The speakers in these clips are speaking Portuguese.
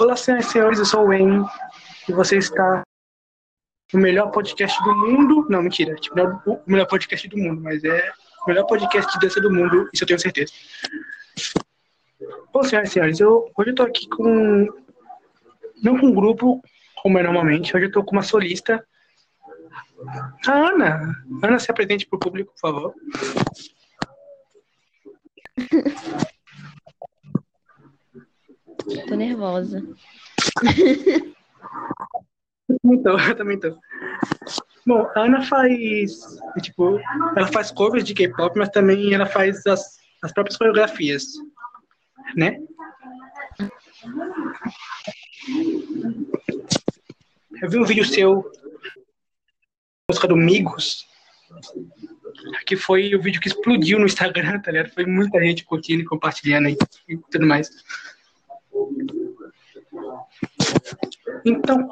Olá, senhoras e senhores, eu sou o Wayne e você está no melhor podcast do mundo. Não, mentira, tipo, é o melhor podcast do mundo, mas é o melhor podcast de dança do mundo, isso eu tenho certeza. Bom, senhoras e senhores, eu, hoje eu tô aqui com. Não com um grupo, como é normalmente, hoje eu tô com uma solista. A Ana. Ana, se apresente pro público, por favor. Tô nervosa. Eu também eu também tô. Bom, a Ana faz, tipo, ela faz covers de K-pop, mas também ela faz as, as próprias coreografias, né? Eu vi um vídeo seu, música do Migos, que foi o vídeo que explodiu no Instagram, tá ligado? Foi muita gente curtindo e compartilhando e tudo mais. Então,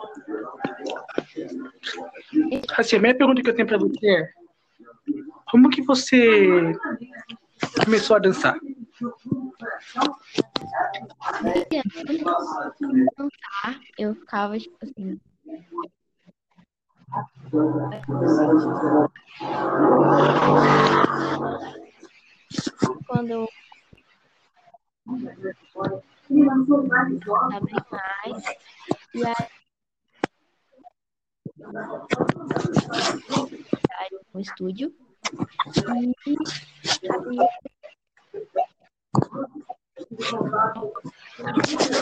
assim, a minha pergunta que eu tenho para você é: como que você começou a dançar? Eu ficava, tipo assim. Quando eu sabem mais. E aí, no estúdio.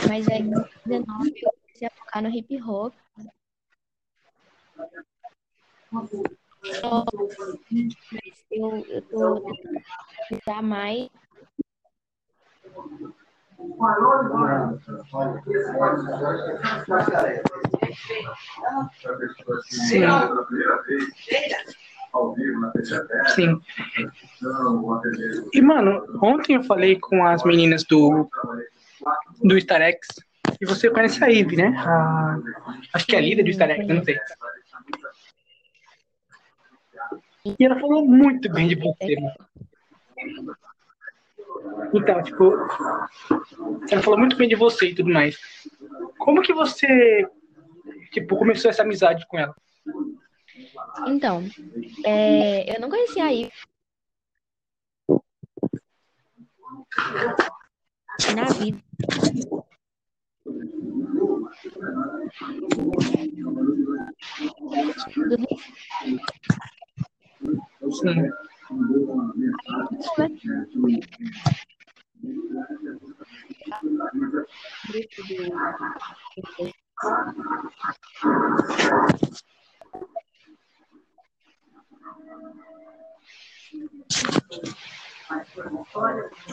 Mas aí, em 2019, eu comecei a tocar no hip hop. Eu, eu tô tentando mais Sim. Sim. E, mano, ontem eu falei com as meninas do, do Starex e você conhece a Ivy, né? A, acho que é a líder do Starex, não sei. E ela falou muito bem de você, mano. Então, tipo, ela falou muito bem de você e tudo mais. Como que você, tipo, começou essa amizade com ela? Então, é, eu não conhecia a Ivy na vida. Sim.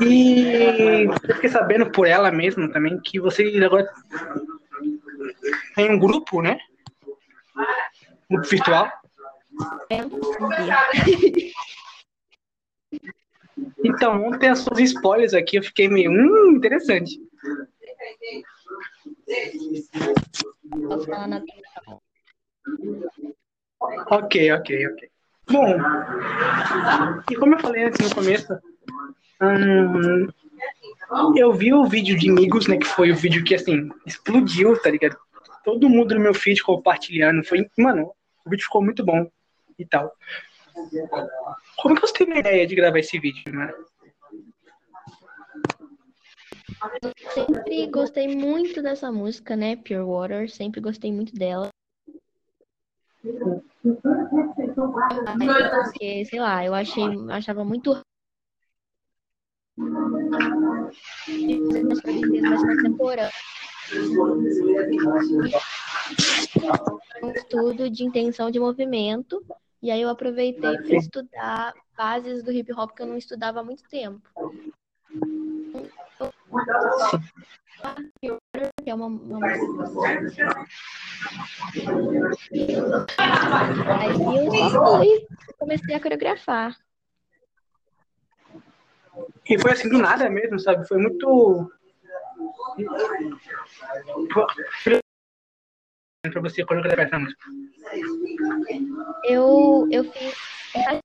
E eu fiquei sabendo por ela mesma também que você agora tem um grupo, né? Grupo virtual. Então, ontem as suas spoilers aqui, eu fiquei meio, hum, interessante. Ok, ok, ok. Bom, e como eu falei antes no começo, hum, eu vi o vídeo de Amigos, né, que foi o vídeo que, assim, explodiu, tá ligado? Todo mundo no meu feed compartilhando, foi, mano, o vídeo ficou muito bom e tal. Como que você teve a ideia de gravar esse vídeo, né? Sempre gostei muito dessa música, né? Pure Water, sempre gostei muito dela. Porque, sei lá, eu achei, achava muito. Um estudo de intenção de movimento, e aí eu aproveitei para estudar bases do hip hop que eu não estudava há muito tempo. Que é uma, uma Aí eu só fui, comecei a coreografar. E foi assim do nada mesmo, sabe? Foi muito. Pra você coreografar essa música. Eu, eu fiz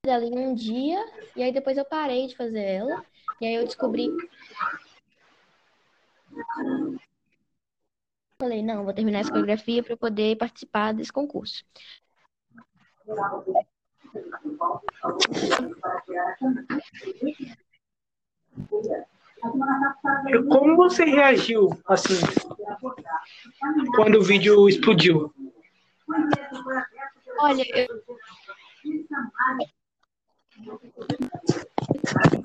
ela em um dia, e aí depois eu parei de fazer ela. E aí eu descobri falei, não, vou terminar essa coreografia para poder participar desse concurso. Como você reagiu, assim, quando o vídeo explodiu? Olha, eu...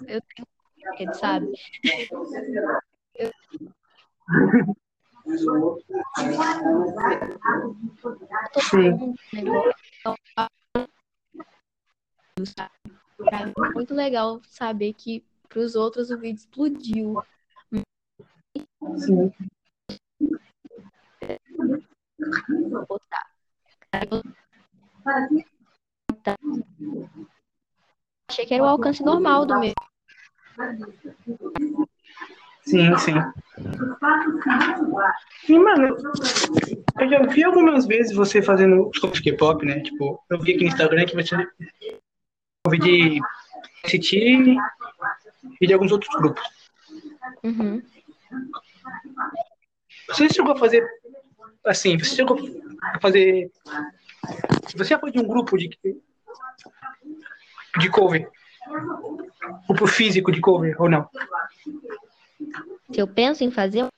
eu tenho medo, sabe? Eu... Sim. É muito legal saber que para os outros o vídeo explodiu. Sim. Achei que era o alcance normal do meu. Sim, sim. Sim, mano, eu já vi algumas vezes você fazendo shows de K-pop, né? Tipo, eu vi aqui no Instagram que você ouvi de ST e de alguns outros grupos. Uhum. Você chegou a fazer assim, você chegou a fazer. Você já foi de um grupo de, de cover? Grupo físico de cover ou não? Se eu penso em fazer.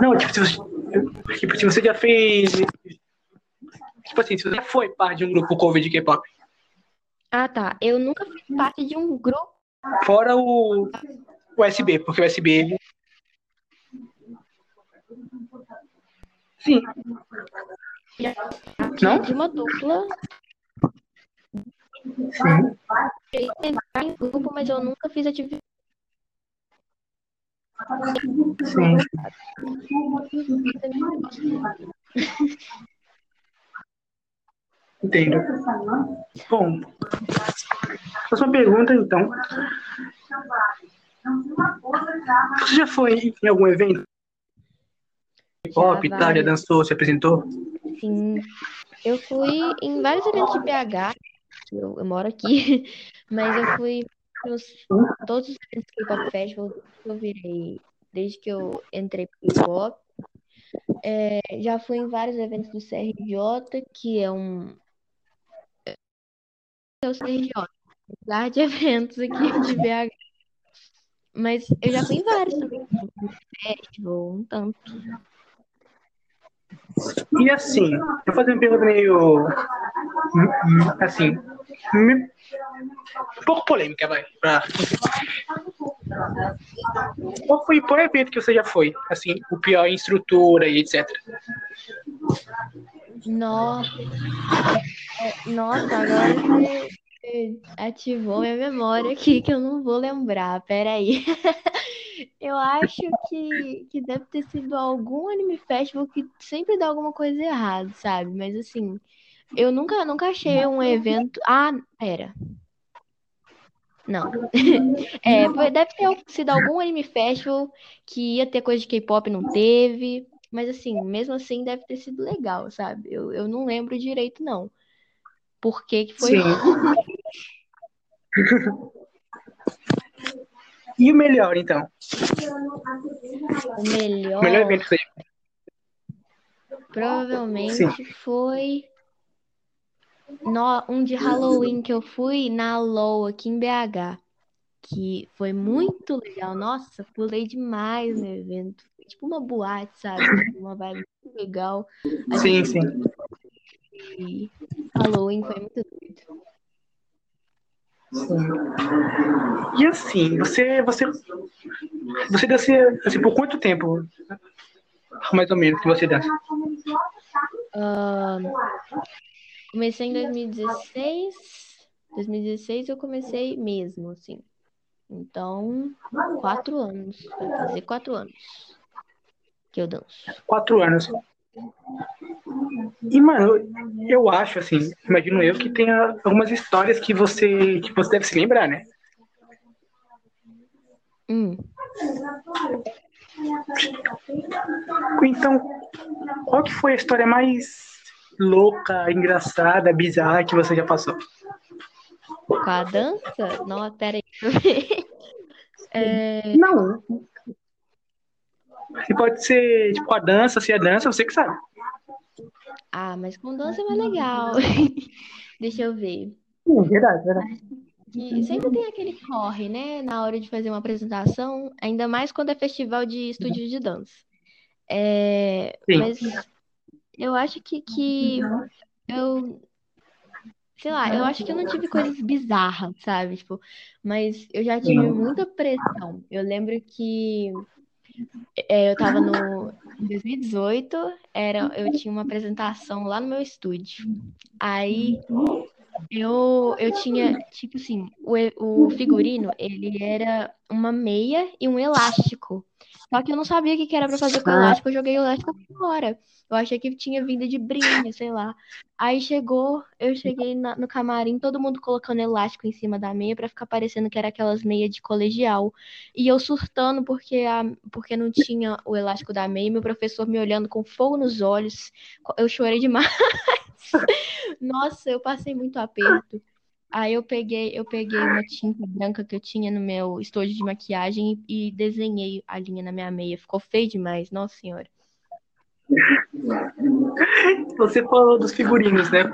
Não, tipo, se você, tipo, se você já fez. Tipo assim, se você já foi parte de um grupo cover de K-pop. Ah, tá. Eu nunca fiz parte de um grupo. Fora o, o SB, porque o SB Sim. Não? De uma dupla. Sim. Eu em grupo, mas eu nunca fiz atividade. Sim. Entendo. Bom, próxima pergunta, então. Você já foi em algum evento? Já Itália, dançou, se apresentou? Sim. Eu fui em vários eventos de BH. Eu, eu moro aqui, mas eu fui nos todos os eventos do K-Pop Festival que eu virei desde que eu entrei pro K-Pop. É, já fui em vários eventos do CRJ, que é um. É o CRJ, lugar de eventos aqui de BH. Mas eu já fui em vários também, festival, um tanto. E assim, eu vou fazer uma pergunta meio. Assim. Um pouco polêmica, vai. pra- Qual foi o evento que você já foi? Assim, o pior estrutura e etc. Nossa, nossa, agora você ativou minha memória aqui que eu não vou lembrar. Peraí. Eu acho que, que deve ter sido algum anime festival que sempre dá alguma coisa errada, sabe? Mas assim, eu nunca, nunca achei um evento. Ah, pera. Não. É, deve ter sido algum anime festival que ia ter coisa de K-pop, não teve. Mas assim, mesmo assim deve ter sido legal, sabe? Eu, eu não lembro direito, não. Por que que foi Sim. E o melhor, então? o O melhor melhor? evento que você Provavelmente foi no- um de Halloween que eu fui na LOL aqui em BH. Que foi muito legal. Nossa, pulei demais no evento. Foi tipo uma boate, sabe? Tipo, Uma vibe muito legal. A Sim, gente sim. foi Halloween foi muito doido. E assim, você, você, você dança assim, por quanto tempo? Mais ou menos que você dança? Ahn, comecei em 2016. 2016 eu comecei mesmo, assim. Então, quatro anos. Vai fazer quatro anos que eu danço. Quatro anos. E, mano, eu acho, assim, imagino eu, que tenha algumas histórias que você, que você deve se lembrar, né? Hum. Então, qual que foi a história mais louca, engraçada, bizarra que você já passou? Com a dança? Não, pera aí. deixa eu ver. É, Não. Se pode ser, tipo, a dança, se é dança, você que sabe. Ah, mas com dança é mais legal. Deixa eu ver. Sim, verdade, verdade. E sempre tem aquele corre, né? Na hora de fazer uma apresentação, ainda mais quando é festival de estúdio de dança. É, Sim. mas eu acho que, que eu, sei lá, eu acho que eu não tive coisas bizarras, sabe? Tipo, mas eu já tive muita pressão. Eu lembro que é, eu tava no em 2018, era, eu tinha uma apresentação lá no meu estúdio. Aí eu, eu tinha, tipo assim, o, o figurino, ele era uma meia e um elástico. Só que eu não sabia o que que era pra fazer com o Ah. elástico, eu joguei o elástico fora. Eu achei que tinha vindo de brinde, sei lá. Aí chegou, eu cheguei na- no camarim, todo mundo colocando elástico em cima da meia pra ficar parecendo que era aquelas meias de colegial. E eu surtando porque, a, porque não tinha o elástico da meia, e meu professor me olhando com fogo nos olhos. Eu chorei demais. Nossa, eu passei muito aperto. Aí eu peguei, eu peguei uma tinta branca que eu tinha no meu estojo de maquiagem e, desenhei a linha na minha meia. Ficou feio demais, nossa senhora. Você falou dos figurinos, né?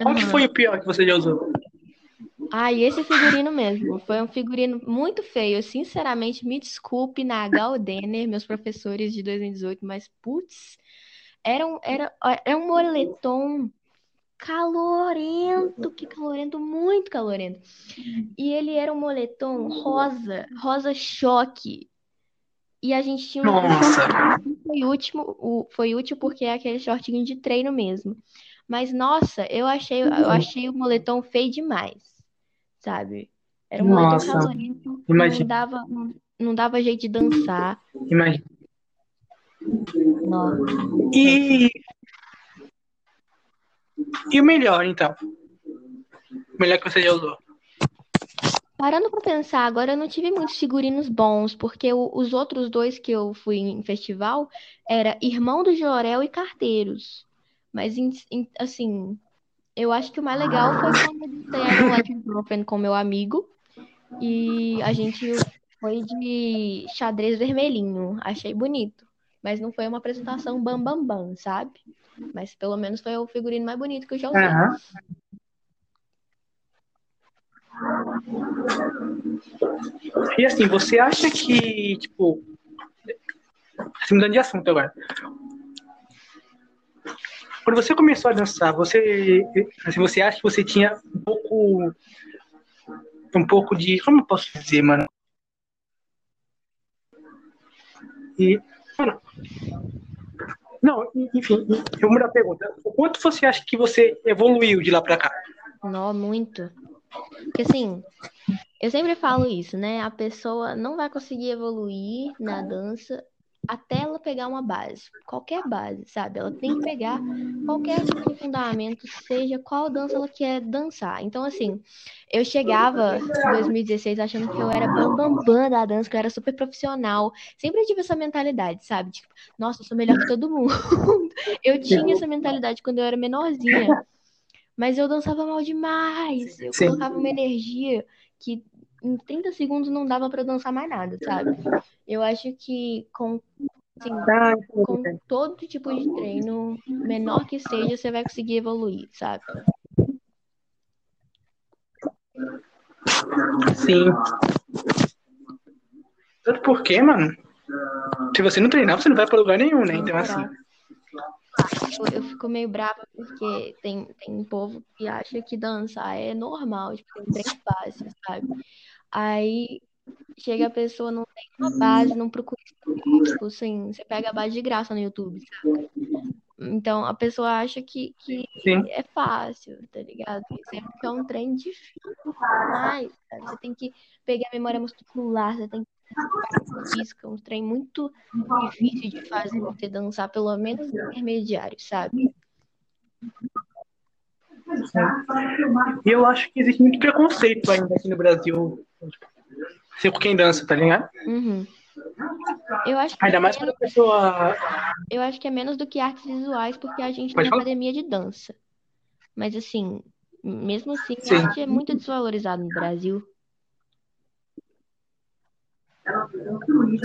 Qual que foi o pior que você já usou? Ah, e esse figurino mesmo. Foi um figurino muito feio. Sinceramente, me desculpe na Denner, meus professores de 2018, mas putz, era um, era, era um moletom calorento, que calorento, muito calorento. E ele era um moletom rosa, rosa choque. E a gente tinha um Nossa. foi útil, o, foi útil porque é aquele shortinho de treino mesmo. Mas nossa, eu achei, eu achei o moletom feio demais, sabe? Era um moletom Nossa. calorento, não Imagina. dava, não, não dava jeito de dançar. Imagina. E. E o melhor, então? O melhor que você já usou? Parando pra pensar, agora eu não tive muitos figurinos bons, porque o- os outros dois que eu fui em festival era Irmão do Jorel e Carteiros. Mas, assim, eu acho que o mais legal foi quando eu dancei I Don't Like Your Girlfriend com meu amigo e a gente foi de xadrez vermelhinho. Achei bonito, mas não foi uma apresentação bam bam bam, sabe? Mas pelo menos foi o figurino mais bonito que eu já usei. Aham. E assim, você acha que, tipo. Assim, mudando de assunto agora. Quando você começou a dançar, você, assim, você acha que você tinha um pouco. Um pouco de. Como eu posso dizer, mano? E. Não, enfim, eu vou mudar a pergunta. O quanto você acha que você evoluiu de lá pra cá? Não, muito. Porque assim, eu sempre falo isso, né? A pessoa não vai conseguir evoluir na dança até ela pegar uma base. Qualquer base, sabe? Ela tem que pegar qualquer tipo de fundamento, seja qual dança ela quer dançar. Então, assim, eu chegava em 2016 achando que eu era bambambam bam, bam da dança, que eu era super profissional. Sempre tive essa mentalidade, sabe? Tipo, nossa, eu sou melhor que todo mundo. Eu tinha essa mentalidade quando eu era menorzinha. Mas eu dançava mal demais. Eu Sim. colocava uma energia que em 30 segundos não dava pra dançar mais nada, sabe? Eu acho que com, assim, com todo tipo de treino, menor que seja, você vai conseguir evoluir, sabe? Sim. Tanto porque, mano, se você não treinar, você não vai pra lugar nenhum, né? Então, assim, Eu, eu fico meio brava porque tem, tem um povo que acha que dançar é normal, tipo, tem três passos, sabe? Aí chega a pessoa, não tem uma base, não procura tipo assim, você pega a base de graça no YouTube, sabe? Então a pessoa acha que, que sim. é fácil, tá ligado? Sempre que é um treino difícil demais, sabe? Você tem que pegar a memória muscular, você tem que física, um trem muito difícil de fazer você dançar, pelo menos intermediário, sabe? E eu acho que existe muito preconceito ainda aqui no Brasil. Ser com quem dança, tá ligado? Uhum. Eu acho que Ainda é mais quando menos, a pessoa. eu acho que é menos do que artes visuais, porque a gente Pode tem falar. academia de dança. Mas assim, mesmo assim, Sim. a arte é muito desvalorizada no Brasil.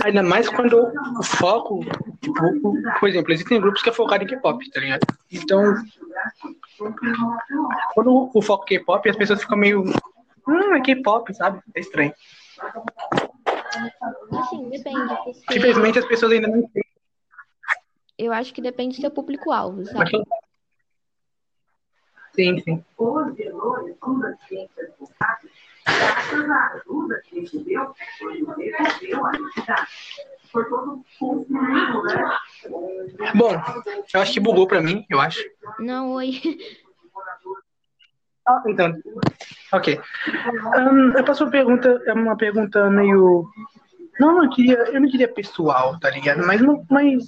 Ainda mais quando o foco, tipo, por exemplo, existem grupos que é focado em K-pop, tá ligado? Então, quando o foco é K-pop, as pessoas ficam meio. Hum, é K-pop, sabe? É estranho. Assim, depende. Porque Simplesmente as pessoas ainda não entendem. eu acho que depende do seu público-alvo, sabe? Sim, sim. Graças à ajuda que recebeu, ele recebeu a todo né? Bom, eu acho que bugou pra mim, eu acho. Não, oi. Ah, então. Ok. Ahn, eu passo uma pergunta, é uma pergunta meio. Não, eu queria, eu não diria pessoal, tá ligado? Mas, não- mas,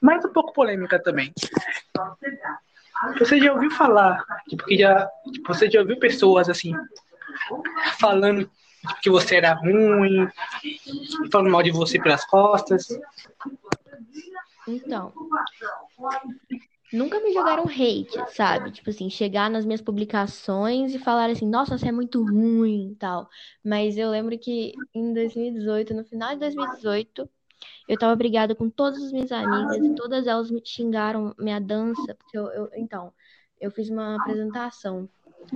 mas um pouco polêmica também. Você já ouviu falar, tipo, que já, tipo, você já ouviu pessoas assim falando que você era ruim, falando mal de você pelas costas? Então, nunca me jogaram hate, sabe? Tipo assim, chegar nas minhas publicações e falar assim, nossa, você é muito ruim e tal. Mas eu lembro que em 2018, no final de 2018, eu tava brigada com todas as minhas amigas e todas elas me xingaram minha dança, porque eu, eu- então, eu fiz uma apresentação,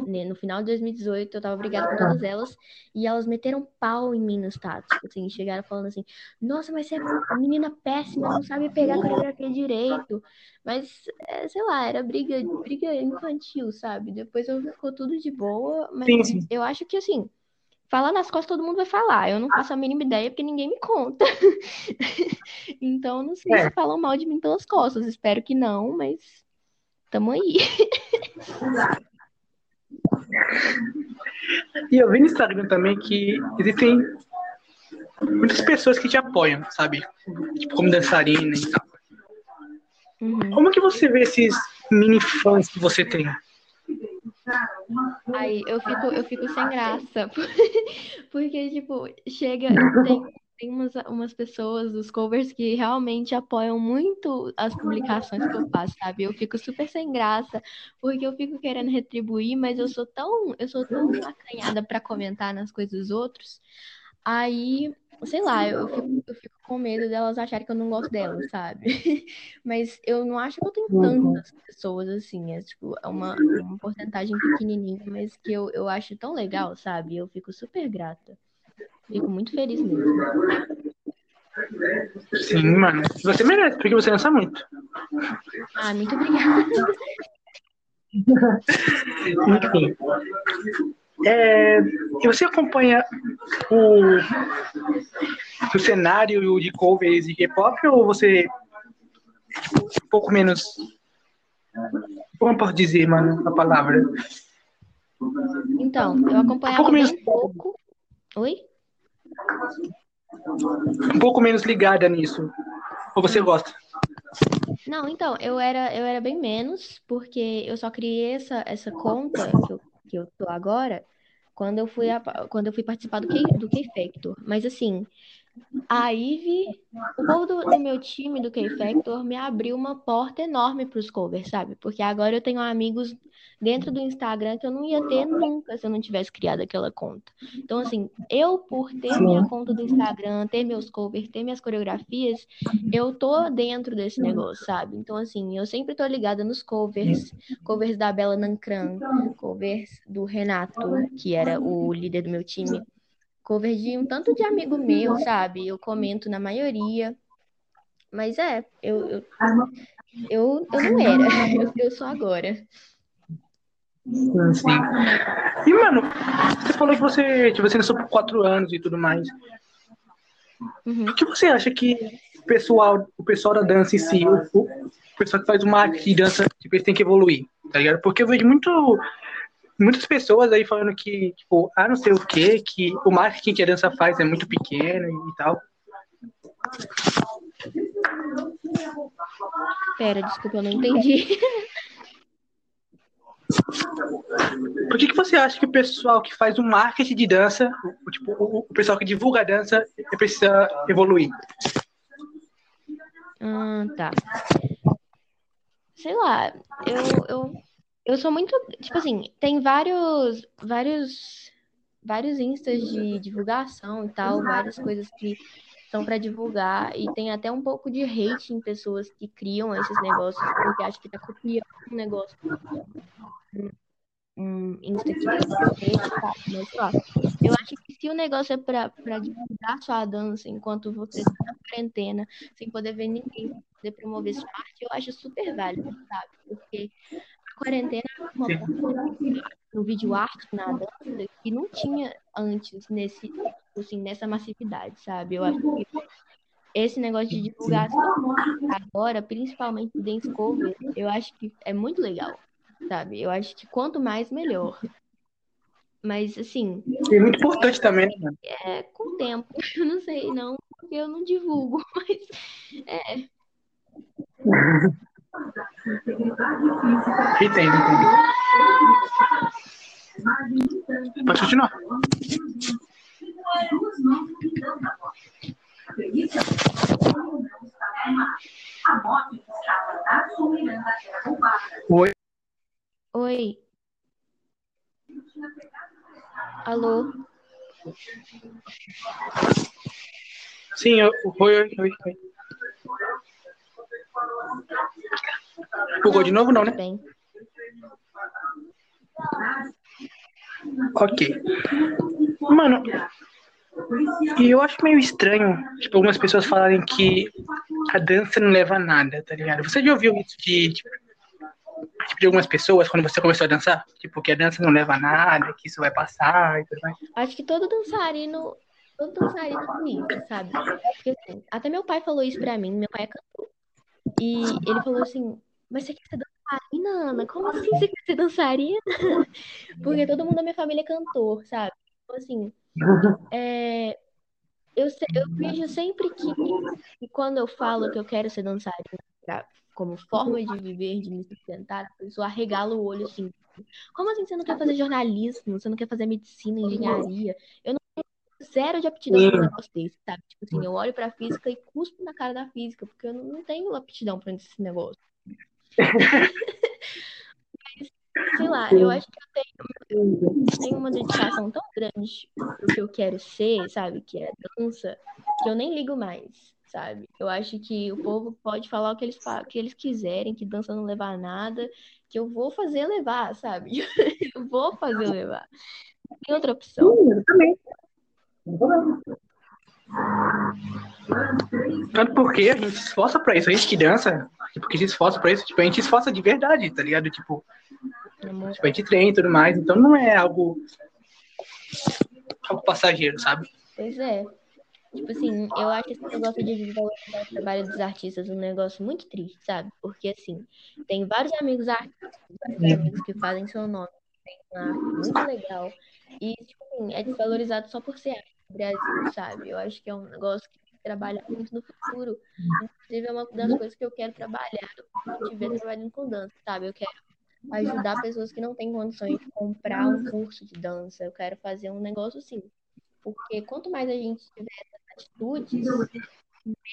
né, no final de 2018, eu tava brigada com todas elas e elas meteram pau em mim no status, tipo assim, chegaram falando assim, nossa, mas você é uma menina péssima, não sabe pegar a coreografia direito. Mas, é, sei lá, era briga, briga infantil, sabe? Depois eu ficou tudo de boa, mas Sim, sim. eu acho que assim, falar nas costas todo mundo vai falar. Eu não faço a mínima ideia porque ninguém me conta. Então, não sei É. se falam mal de mim pelas costas. Espero que não, mas tamo aí. E eu vi no Instagram também que existem muitas pessoas que te apoiam, sabe? Tipo, como dançarina e tal. Uhum. Como que você vê esses mini fãs que você tem? Aí eu fico, eu fico sem graça. Porque, tipo, chega, tem, tem umas, umas pessoas dos covers que realmente apoiam muito as publicações que eu faço, sabe? Eu fico super sem graça, porque eu fico querendo retribuir, mas eu sou tão, eu sou tão acanhada pra comentar nas coisas dos outros. Aí, sei lá, eu fico, eu fico com medo delas acharem que eu não gosto delas, sabe? Mas eu não acho que eu tenho tantas pessoas assim, é tipo, é uma, uma porcentagem pequenininha, mas que eu, eu acho tão legal, sabe? Eu fico super grata. Fico muito feliz mesmo. Sim, mano. Você merece, porque você dança muito. Ah, muito obrigada. Enfim. É, você acompanha o, o cenário de covers de K-pop ou você um pouco menos. Como posso dizer, mano, a palavra? Então, eu acompanhava pouco menos- pouco. Oi? Um pouco menos ligada nisso. Ou você gosta? Não, então, eu era, eu era bem menos, porque eu só criei essa, essa conta que eu, que eu tô agora quando eu fui, a- quando eu fui participar do K, do K-Factor. Mas assim, a Ivy, o povo do, do meu time do K-Factor me abriu uma porta enorme pros covers, sabe? Porque agora eu tenho amigos dentro do Instagram que eu não ia ter nunca se eu não tivesse criado aquela conta. Então, assim, eu, por ter minha conta do Instagram, ter meus covers, ter minhas coreografias, eu tô dentro desse negócio, sabe? Então, assim, eu sempre tô ligada nos covers, covers da Bela Nancran, covers do Renato, que era o líder do meu time, covers de um tanto de amigo meu, sabe? Eu comento na maioria. Mas é, eu, eu, eu, eu não era, eu, eu sou agora. Sim, sim. E, mano, você falou que você, que você nasceu por quatro anos e tudo mais. Uhum. O que você acha que o pessoal, o pessoal da dança em si, o, o pessoal que faz uma arte de dança, tipo, eles têm que evoluir, tá ligado? Porque eu vejo muito, muitas pessoas aí falando que, tipo, ah, não sei o quê, que o marketing que a dança faz é muito pequeno e tal. Pera, desculpa, eu não entendi. Por que, que você acha que o pessoal que faz o marketing de dança, o, tipo, o, o pessoal que divulga a dança, precisa evoluir? Ah, tá. Sei lá, eu, eu, eu sou muito. Tipo assim, tem vários, vários vários instas de divulgação e tal, várias coisas que são para divulgar e tem até um pouco de hate em pessoas que criam esses negócios porque acho que tá copiando um negócio um Insta que mas ó, eu acho que se o negócio é para divulgar sua dança enquanto você está na quarentena, sem poder ver ninguém, sem poder promover sua arte, eu acho super válido, sabe? Porque quarentena no vídeo arte, na dança, que não tinha antes nesse, assim, nessa massividade, sabe? Eu acho que esse negócio de divulgação agora, principalmente dance cover, eu acho que é muito legal sabe? Eu acho que quanto mais, melhor. Mas, assim. É muito importante também, né? É, com o tempo. Eu não sei, não, porque eu não divulgo, mas. É. Entendo, entendo. Pode continuar. Oi. Oi. Alô? Sim, eu, oi, oi, oi, oi. Bugou de novo, não, né? Bem. Ok. Mano, e eu acho meio estranho, tipo, algumas pessoas falarem que a dança não leva a nada, tá ligado? Você já ouviu isso de, tipo, tipo, de algumas pessoas quando você começou a dançar? Tipo, que a dança não leva a nada, que isso vai passar e tudo mais. Acho que todo dançarino, todo dançarino tem isso, sabe? Porque, assim, até meu pai falou isso pra mim, meu pai é cantor. E ele falou assim, mas você quer ser dançarina, Ana? Como assim você quer ser dançarina? Porque todo mundo da minha família é cantor, sabe? Então, assim, é, eu, eu vejo sempre que, quando eu falo que eu quero ser dançarina pra como forma de viver, de me sustentar, a pessoa arregala o olho assim. Como assim você não quer fazer jornalismo? Você não quer fazer medicina, engenharia? Eu não zero de aptidão para um negócio desse, sabe? Tipo assim, eu olho pra física e cuspo na cara da física, porque eu não tenho aptidão para esse negócio. Mas, sei lá, eu acho que eu tenho, eu tenho uma dedicação tão grande pro que eu quero ser, sabe? Que é dança, que eu nem ligo mais sabe? Eu acho que o povo pode falar o que eles, o que eles quiserem, que dança não levar a nada, que eu vou fazer levar, sabe? eu vou fazer levar. Tem outra opção. Sim, eu também. Tanto porque a gente se esforça pra isso, a gente que dança, porque se esforça pra isso, tipo, a gente se esforça de verdade, tá ligado? Tipo, tipo a gente treina e tudo mais, então não é algo, algo passageiro, sabe? Pois é. Tipo assim, eu acho esse negócio de valorizar o trabalho dos artistas um negócio muito triste, sabe? Porque, assim, tem vários amigos artistas, vários amigos que fazem seu nome, tem uma arte muito legal. E, tipo assim, é desvalorizado só por ser arte Brasil, sabe? Eu acho que é um negócio que tem que trabalhar muito no futuro. Inclusive, é uma das coisas que eu quero trabalhar eu estiver trabalhando com dança, sabe? Eu quero ajudar pessoas que não têm condições de comprar um curso de dança. Eu quero fazer um negócio assim. Porque quanto mais a gente tiver atitudes,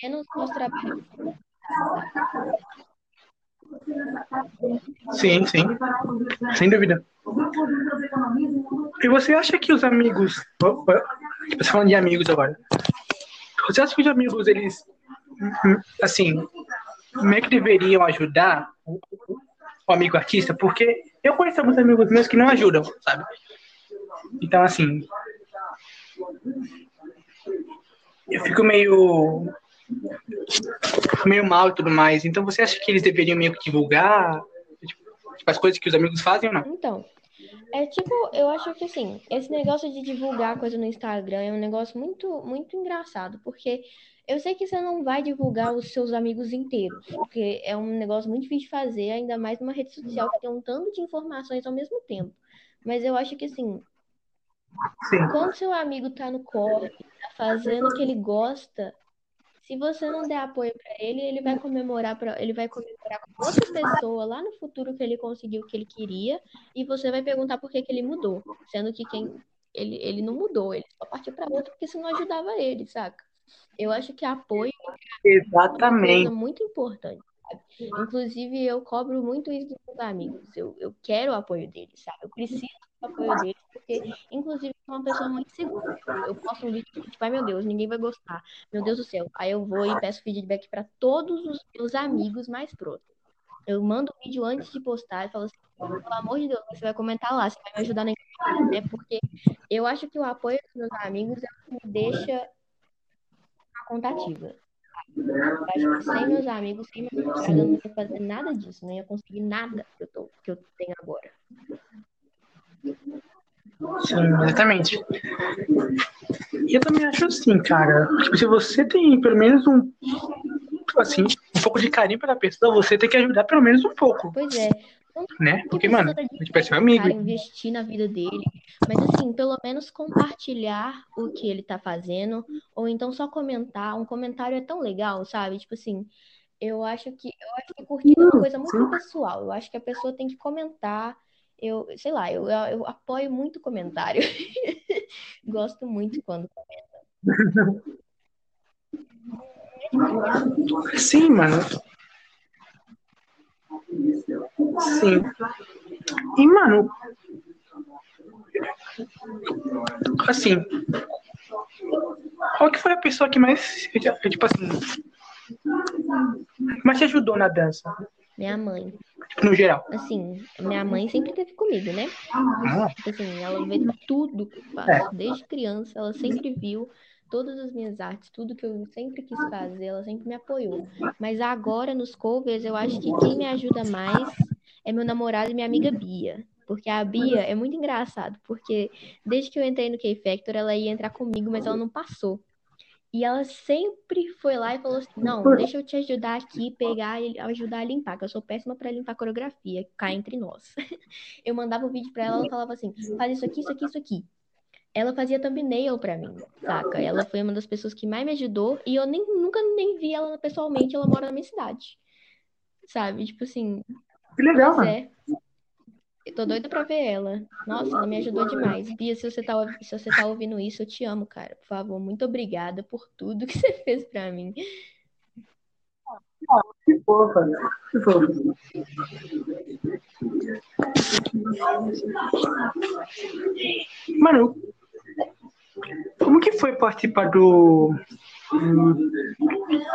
menos nosso trabalho. Sim, sim. Sem dúvida. E você acha que os amigos. Você falando de amigos agora. Você acha que os amigos, eles. Assim. Como é que deveriam ajudar o amigo artista? Porque eu conheço alguns amigos meus que não ajudam, sabe? Então, assim eu fico meio meio mal e tudo mais. Então você acha que eles deveriam meio que divulgar tipo, as coisas que os amigos fazem ou não? Então, é tipo, eu acho que assim, esse negócio de divulgar coisa no Instagram é um negócio muito muito engraçado, porque eu sei que você não vai divulgar os seus amigos inteiros, porque é um negócio muito difícil de fazer, ainda mais numa rede social que tem um tanto de informações ao mesmo tempo. Mas eu acho que assim, Sim. quando seu amigo tá no corre, fazendo o que ele gosta, se você não der apoio para ele, ele vai comemorar para ele vai comemorar com outra pessoa lá no futuro que ele conseguiu o que ele queria e você vai perguntar por que, que ele mudou, sendo que quem ele, ele não mudou, ele só partiu para outro porque isso não ajudava ele, saca? Eu acho que apoio Exatamente. é uma coisa muito importante. Sabe? Inclusive, eu cobro muito isso dos meus amigos. Eu, eu quero o apoio deles, sabe? Eu preciso apoio deles, porque, inclusive, eu sou uma pessoa muito segura. Eu posto um vídeo tipo, ai meu Deus, ninguém vai gostar. Meu Deus do céu. Aí eu vou e peço feedback para todos os meus amigos mais próximos. Eu mando o vídeo antes de postar e falo assim, pelo amor de Deus, você vai comentar lá, você vai me ajudar na né? Porque eu acho que o apoio dos meus amigos é o que me deixa contativa. Eu acho que sem meus amigos, sem meus amigos, eu não ia fazer nada disso, não ia conseguir nada que eu, tô, que eu tenho agora. Sim, exatamente. E eu também acho assim, cara. Tipo, se você tem pelo menos um. Assim, um pouco de carinho pela pessoa, você tem que ajudar pelo menos um pouco. Pois é. Né? Porque, mano, a gente parece um amigo. Cara, investir na vida dele. Mas assim, pelo menos compartilhar o que ele tá fazendo. Ou então só comentar. Um comentário é tão legal, sabe? Tipo assim, eu acho que eu acho que curtir é uma coisa muito pessoal. Eu acho que a pessoa tem que comentar. Eu, sei lá, eu, eu apoio muito comentário. Gosto muito quando comenta. Sim, mano. Sim. E, mano, assim, qual que foi a pessoa que mais, tipo assim, mais te ajudou na dança? Minha mãe. Tipo, no geral. Assim, minha mãe sempre esteve comigo, né? Ah, Tipo assim, ela vê tudo que eu faço. Desde criança, ela sempre viu todas as minhas artes, tudo que eu sempre quis fazer, ela sempre me apoiou. Mas agora, nos covers, eu acho que quem me ajuda mais é meu namorado e minha amiga Bia. Porque a Bia é muito engraçado, porque desde que eu entrei no K-Factor, ela ia entrar comigo, mas ela não passou. E ela sempre foi lá e falou assim: Não, deixa eu te ajudar aqui, pegar e ajudar a limpar, que eu sou péssima para limpar coreografia, cá entre nós. Eu mandava o um vídeo para ela, ela falava assim: Faz isso aqui, isso aqui, isso aqui. Ela fazia thumbnail pra mim, saca? Ela foi uma das pessoas que mais me ajudou e eu nem, nunca nem vi ela pessoalmente, ela mora na minha cidade. Sabe? Tipo assim, que legal, mano. é. Eu tô doida pra ver ela. Nossa, ela me ajudou demais. Bia, se você tá, se você tá ouvindo isso, eu te amo, cara. Por favor, muito obrigada por tudo que você fez pra mim. Que fofa, né? Que fofa. Mano, como que foi participar do.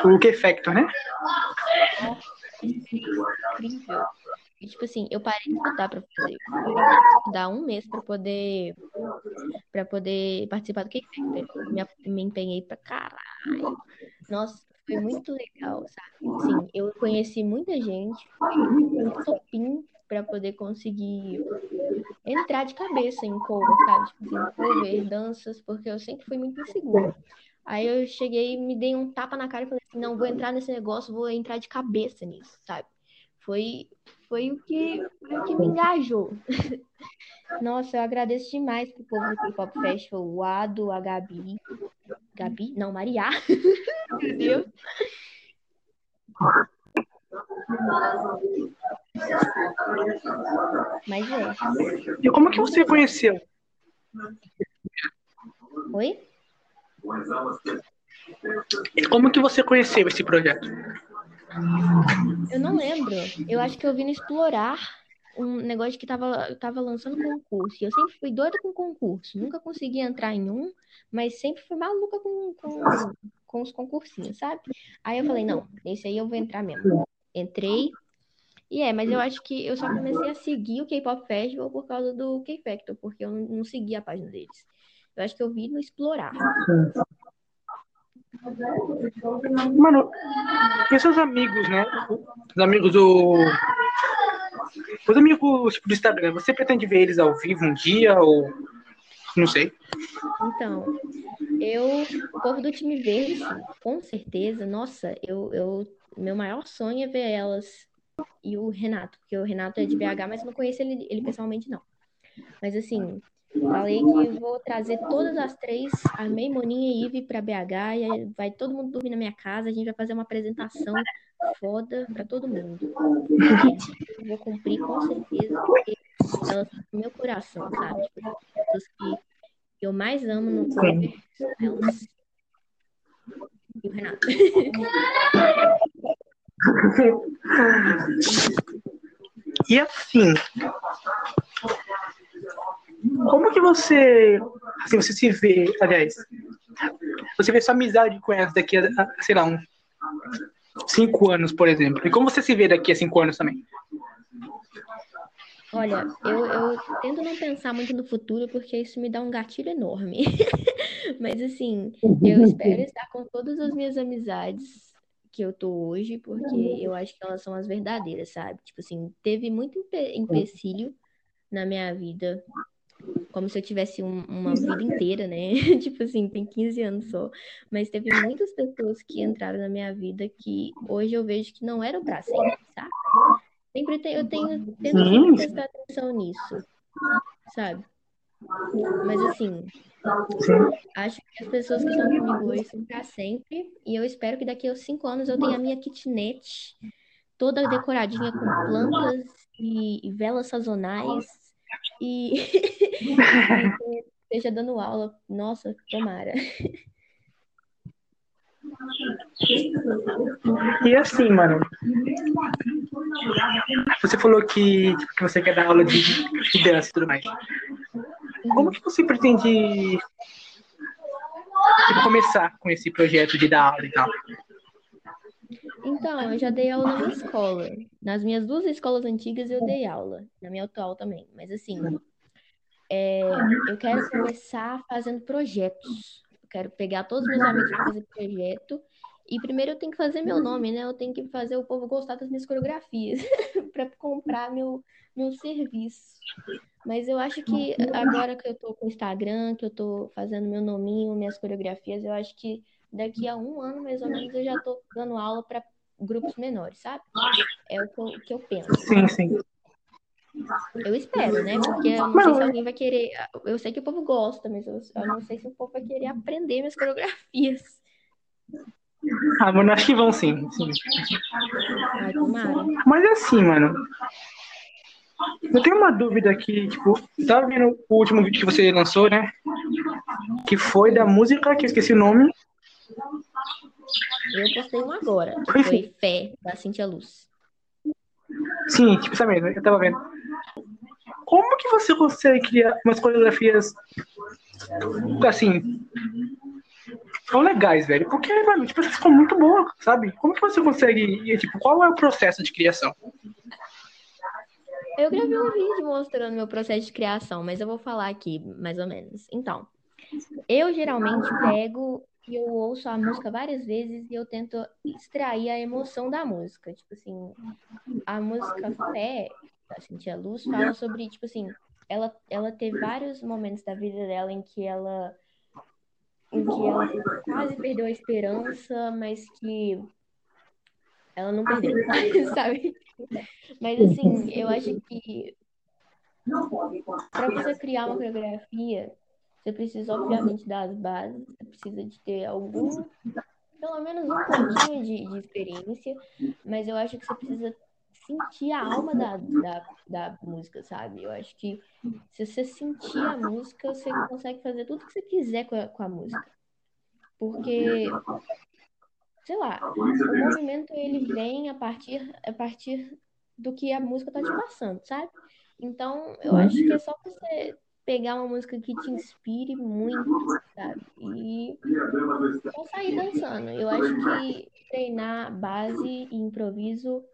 do K-Factor, né? Incrível. E, tipo assim, eu parei de estudar pra fazer. Eu parei de estudar um mês pra poder para poder participar do K-Factor. Me, me empenhei pra caralho. Nossa, foi muito legal, sabe? Assim, eu conheci muita gente, um topinho pra poder conseguir entrar de cabeça em cover, sabe? Tipo assim, cover, danças, porque eu sempre fui muito insegura. Aí eu cheguei e me dei um tapa na cara e falei assim, não, vou entrar nesse negócio, vou entrar de cabeça nisso, sabe? Foi, foi o que, foi o que me engajou. Nossa, eu agradeço demais pro povo do K-Pop Festival, o Ado, a Gabi. Gabi? Não, Maria. Meu Deus. Mas é. E como que você conheceu? Oi? E como que você conheceu esse projeto? Eu não lembro. Eu acho que eu vi no Explorar um negócio que tava, tava lançando concurso. E eu sempre fui doida com concurso. Nunca consegui entrar em um, mas sempre fui maluca com, com, com os concursinhos, sabe? Aí eu falei, não, esse aí eu vou entrar mesmo. Entrei. E é, mas eu acho que eu só comecei a seguir o K-Pop Festival por causa do K-Factor, porque eu não, não seguia a página deles. Eu acho que eu vi no Explorar. Mano, e seus amigos, né? Os amigos do. Os amigos do Instagram, você pretende ver eles ao vivo um dia ou. Não sei. Então, eu, o povo do time verde, com certeza, nossa, eu, eu, meu maior sonho é ver elas e o Renato, porque o Renato é de BH, mas não conheço ele, ele pessoalmente, não. Mas assim, falei que vou trazer todas as três, a May, Moninha e Ive pra BH, e vai todo mundo dormir na minha casa, a gente vai fazer uma apresentação foda pra todo mundo. Eu vou cumprir com certeza, porque elas são do meu coração, sabe? Tipo, as pessoas que eu mais amo no são elas. E o Renato. E assim. Você, assim, você se vê, aliás, você vê sua amizade com elas daqui a sei lá, uns cinco anos, por exemplo? E como você se vê daqui a cinco anos também? Olha, eu, eu tento não pensar muito no futuro porque isso me dá um gatilho enorme. Mas assim, eu espero estar com todas as minhas amizades que eu tô hoje, porque eu acho que elas são as verdadeiras, sabe? Tipo assim, teve muito empe- empecilho na minha vida, como se eu tivesse um- uma vida inteira, né? Tipo assim, tem 15 anos só. Mas teve muitas pessoas que entraram na minha vida que hoje eu vejo que não eram pra sempre, sabe? Sempre tem, eu tenho, tento sempre prestar atenção nisso, sabe? Mas assim, Sim. acho que as pessoas que estão comigo hoje são pra sempre. E eu espero que daqui a cinco anos eu tenha a minha kitnet toda decoradinha com plantas e velas sazonais e, esteja dando aula. Nossa, tomara. E assim, mano, você falou que, que você quer dar aula de, de dança e tudo mais. Como que você pretende tipo, começar com esse projeto de dar aula e tal? Então, eu já dei aula na escola. Nas minhas duas escolas antigas eu dei aula, na minha atual também. Mas assim, é, eu quero começar fazendo projetos. Eu quero pegar todos os meus amigos para fazer projeto. E primeiro eu tenho que fazer meu nome, né? Eu tenho que fazer o povo gostar das minhas coreografias para comprar meu, meu serviço. Mas eu acho que agora que eu tô com o Instagram, que eu tô fazendo meu nominho, minhas coreografias, eu acho que daqui a um ano, mais ou menos, eu já tô dando aula para grupos menores, sabe? É o que eu, que eu penso. Sim, sim. Eu espero, né? Porque eu não sei se alguém vai querer. Eu sei que o povo gosta, mas eu, eu não sei se o povo vai querer aprender minhas coreografias. Ah, mano, acho que vão sim. sim. Ai. Mas assim, mano. Eu tenho uma dúvida aqui, tipo, tava vendo o último vídeo que você lançou, né? Que foi da música, que eu esqueci o nome. Eu postei um agora. Foi Foi Fé, da Cintia Luz. Sim, tipo essa mesmo, eu tava vendo. Como que você consegue criar umas coreografias assim tão legais, velho? Porque, mano, tipo, ficou muito boa, sabe? Como que você consegue, e, tipo, qual é o processo de criação? Eu gravei um vídeo mostrando meu processo de criação, mas eu vou falar aqui, mais ou menos. Então, eu geralmente pego e eu ouço a música várias vezes e eu tento extrair a emoção da música. Tipo assim, a música Fé, da Cintia Luz, fala sobre, tipo assim, ela, ela teve vários momentos da vida dela em que ela em que ela quase perdeu a esperança, mas que ela não perdeu, sabe? Mas assim, eu acho que para você criar uma coreografia, você precisa, obviamente, das bases, você precisa de ter algum, pelo menos um pouquinho de, de experiência, mas eu acho que você precisa sentir a alma da, da, da música, sabe? Eu acho que se você sentir a música, você consegue fazer tudo que você quiser com a, com a música. Porque, sei lá, o movimento ele vem a partir, a partir do que a música tá te passando, sabe? Então, eu acho que é só você pegar uma música que te inspire muito, sabe? E só sair dançando. Eu acho que treinar base e improviso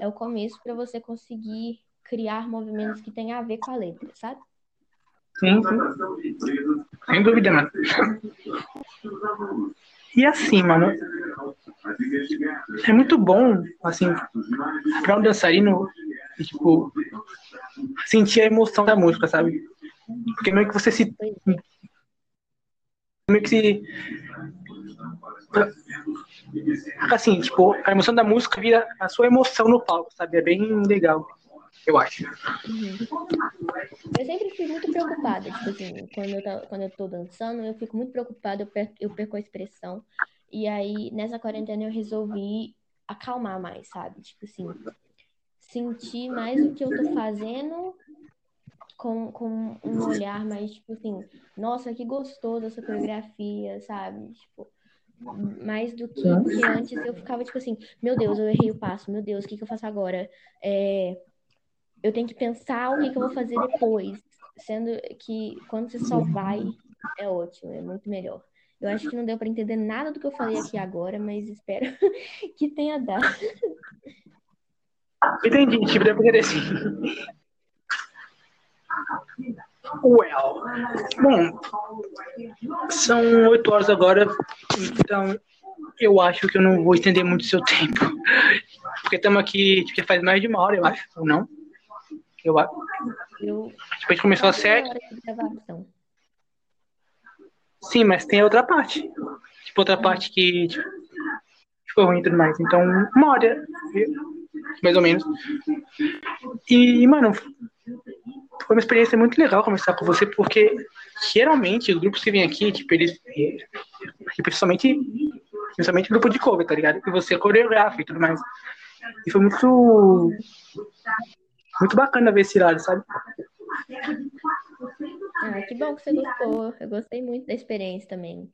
é o começo para você conseguir criar movimentos que tenham a ver com a letra, sabe? Sim, sim. Sem dúvida, mano. E assim, mano, é muito bom, assim, pra um dançarino, tipo, sentir a emoção da música, sabe? Porque meio que você se. Meio que se. Assim, tipo, a emoção da música vira a sua emoção no palco, sabe? É bem legal, eu acho. Uhum. Eu sempre fui muito preocupada, tipo assim, quando eu, tá, quando eu tô dançando, eu fico muito preocupada, eu eu perco a expressão. E aí, nessa quarentena, eu resolvi acalmar mais, sabe? Tipo assim, sentir mais o que eu tô fazendo com, com um olhar mais, tipo assim, nossa, que gostoso essa coreografia, sabe? Tipo, mais do que porque antes eu ficava tipo assim, meu Deus, eu errei o passo, meu Deus, o que que eu faço agora? É, eu tenho que pensar o que que eu vou fazer depois, sendo que quando você só vai, é ótimo, é muito melhor. Eu acho que não deu para entender nada do que eu falei aqui agora, mas espero que tenha dado. Entendi, tipo, deu pra entender sim. Well, bom, são oito horas agora, então eu acho que eu não vou estender muito o seu tempo. Porque estamos aqui, tipo, já faz mais de uma hora, eu acho, ou não? Eu acho. Eu... Tipo, a gente começou às sete. Sim, mas tem outra parte. Tipo, outra parte que tipo, ficou ruim e tudo mais. Então, uma hora, mais ou menos. E, mano, foi uma experiência muito legal conversar com você, porque geralmente os grupos que vêm aqui, tipo, eles. Principalmente, principalmente grupo de cover, tá ligado? Que você coreografa e tudo mais. E foi muito. Muito bacana ver esse lado, sabe? Ah, que bom que você gostou. Eu gostei muito da experiência também.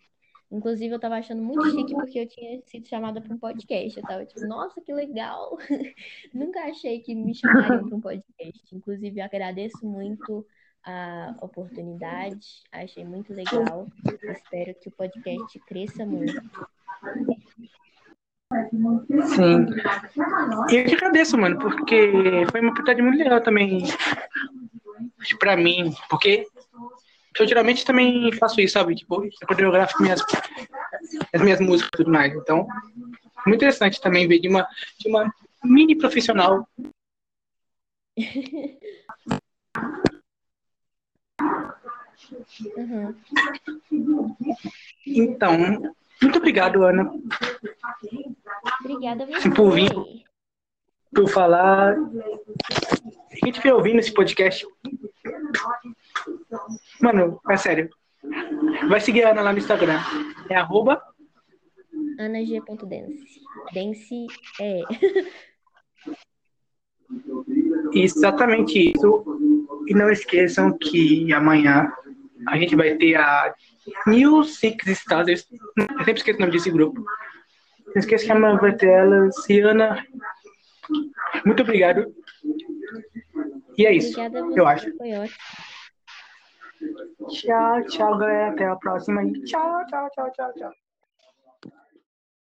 Inclusive, eu tava achando muito chique porque eu tinha sido chamada para um podcast. Eu tava tipo, nossa, que legal! Nunca achei que me chamariam para um podcast. Inclusive, eu agradeço muito a oportunidade, achei muito legal. Espero que o podcast cresça muito. Sim. Eu que agradeço, mano, porque foi uma oportunidade muito legal também para mim, porque eu geralmente também faço isso, sabe? Tipo, eu coreografo minhas, as minhas músicas e tudo mais. Então, muito interessante também ver de uma, de uma mini profissional. Uhum. Então, muito obrigado, Ana. Obrigada você. Sim, por vir, por falar. Quem estiver ouvindo esse podcast, Mano, é sério. Vai seguir a Ana lá no Instagram. É arroba anag.dance. Dance é. Exatamente isso. E não esqueçam que amanhã a gente vai ter a New Six Stars. Eu sempre esqueço o nome desse grupo. Não esqueça que amanhã vai ter ela, Ciana. Muito obrigado. E é isso, Obrigada a você, eu acho. Foi ótimo. Tchau, tchau, galera. Até a próxima. Tchau, tchau, tchau, tchau, tchau.